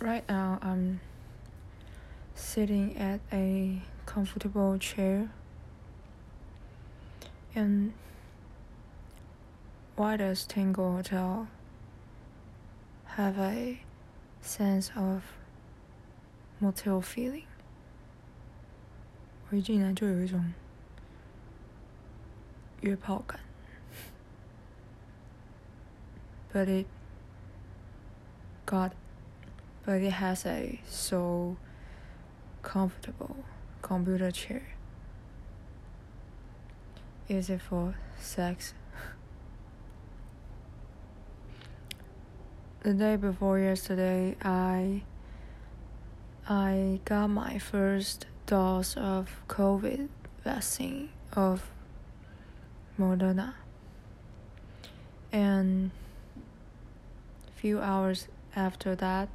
Right now, I'm sitting at a comfortable chair. And why does Tango Hotel have a sense of motel feeling? 我一进来就有一种约炮感。But it got but it has a so comfortable computer chair. Is it for sex? the day before yesterday, I I got my first dose of COVID vaccine of Moderna. And a few hours after that,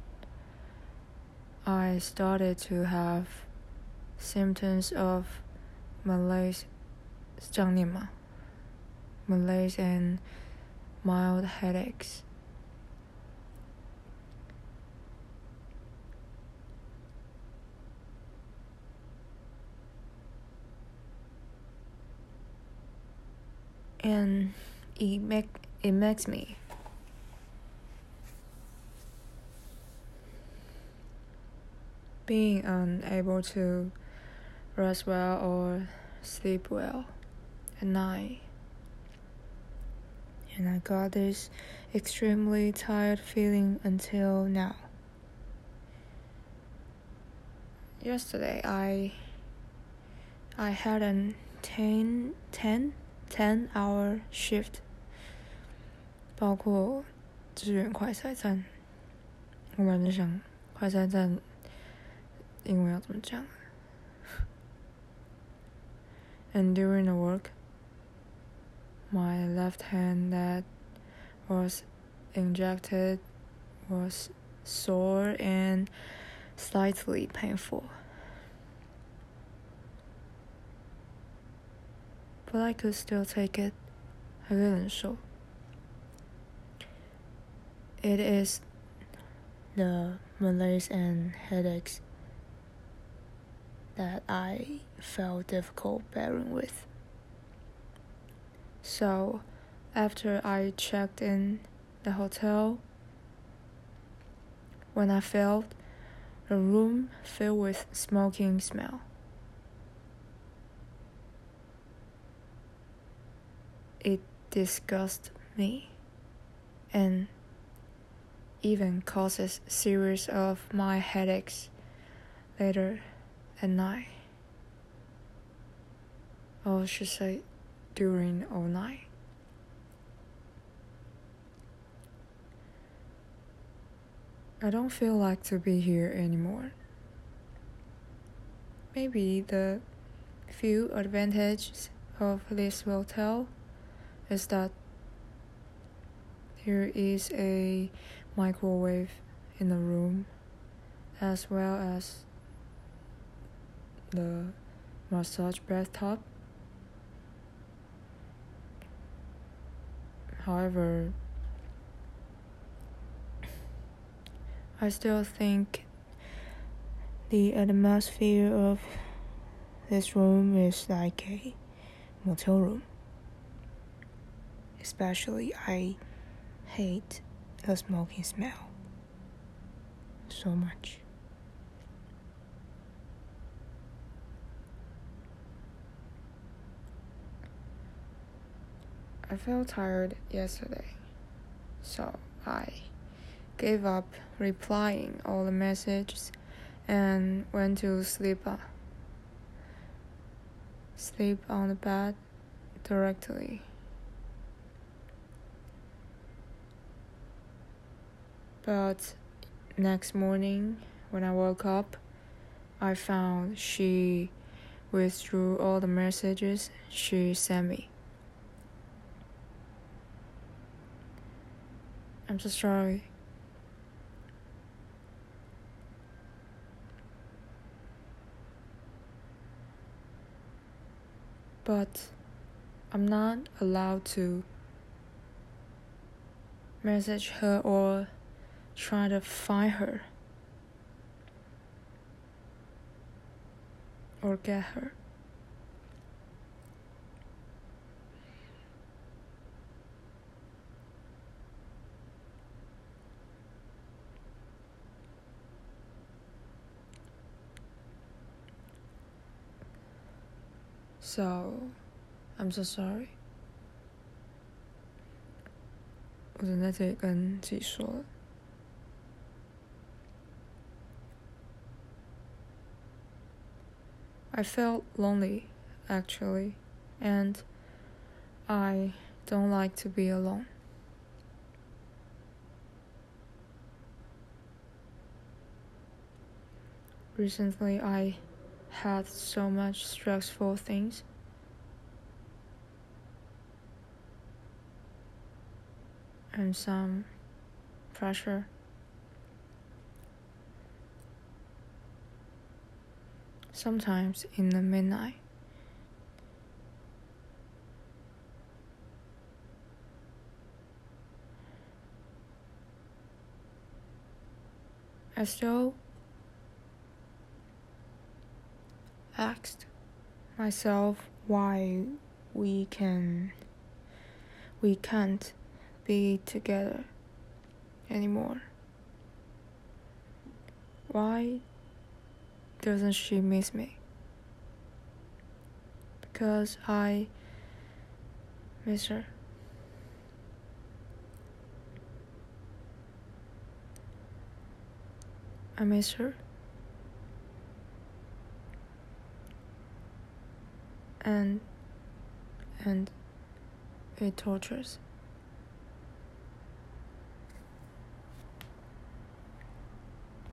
I started to have symptoms of malaise malaise and mild headaches. And it make it makes me being unable to rest well or sleep well at night. And I got this extremely tired feeling until now. Yesterday I I had a 10 10 10 hour shift 包括支援快筛站，我本来想快筛站 英文要怎么讲？And during the work, my left hand that was injected was sore and slightly painful. But I could still take it. I couldn't show. It is the malaise and headaches that I felt difficult bearing with. So, after I checked in the hotel, when I felt the room filled with smoking smell, it disgusts me and even causes series of my headaches later at night. Or should say during all night. I don't feel like to be here anymore. Maybe the few advantages of this hotel is that there is a microwave in the room as well as the massage bathtub. However, I still think the atmosphere of this room is like a motel room. Especially, I hate the smoking smell so much. I felt tired yesterday, so I gave up replying all the messages and went to sleep. Uh, sleep on the bed directly. But next morning, when I woke up, I found she withdrew all the messages she sent me. I'm so sorry. But I'm not allowed to message her or try to find her or get her. So, I'm so sorry. 我正在这里跟自己说了。I felt lonely, actually, and I don't like to be alone. Recently, I had so much stressful things. And some pressure. Sometimes in the midnight. I still asked myself why we can we can't be together anymore. Why doesn't she miss me? Because I miss her. I miss her. And and it tortures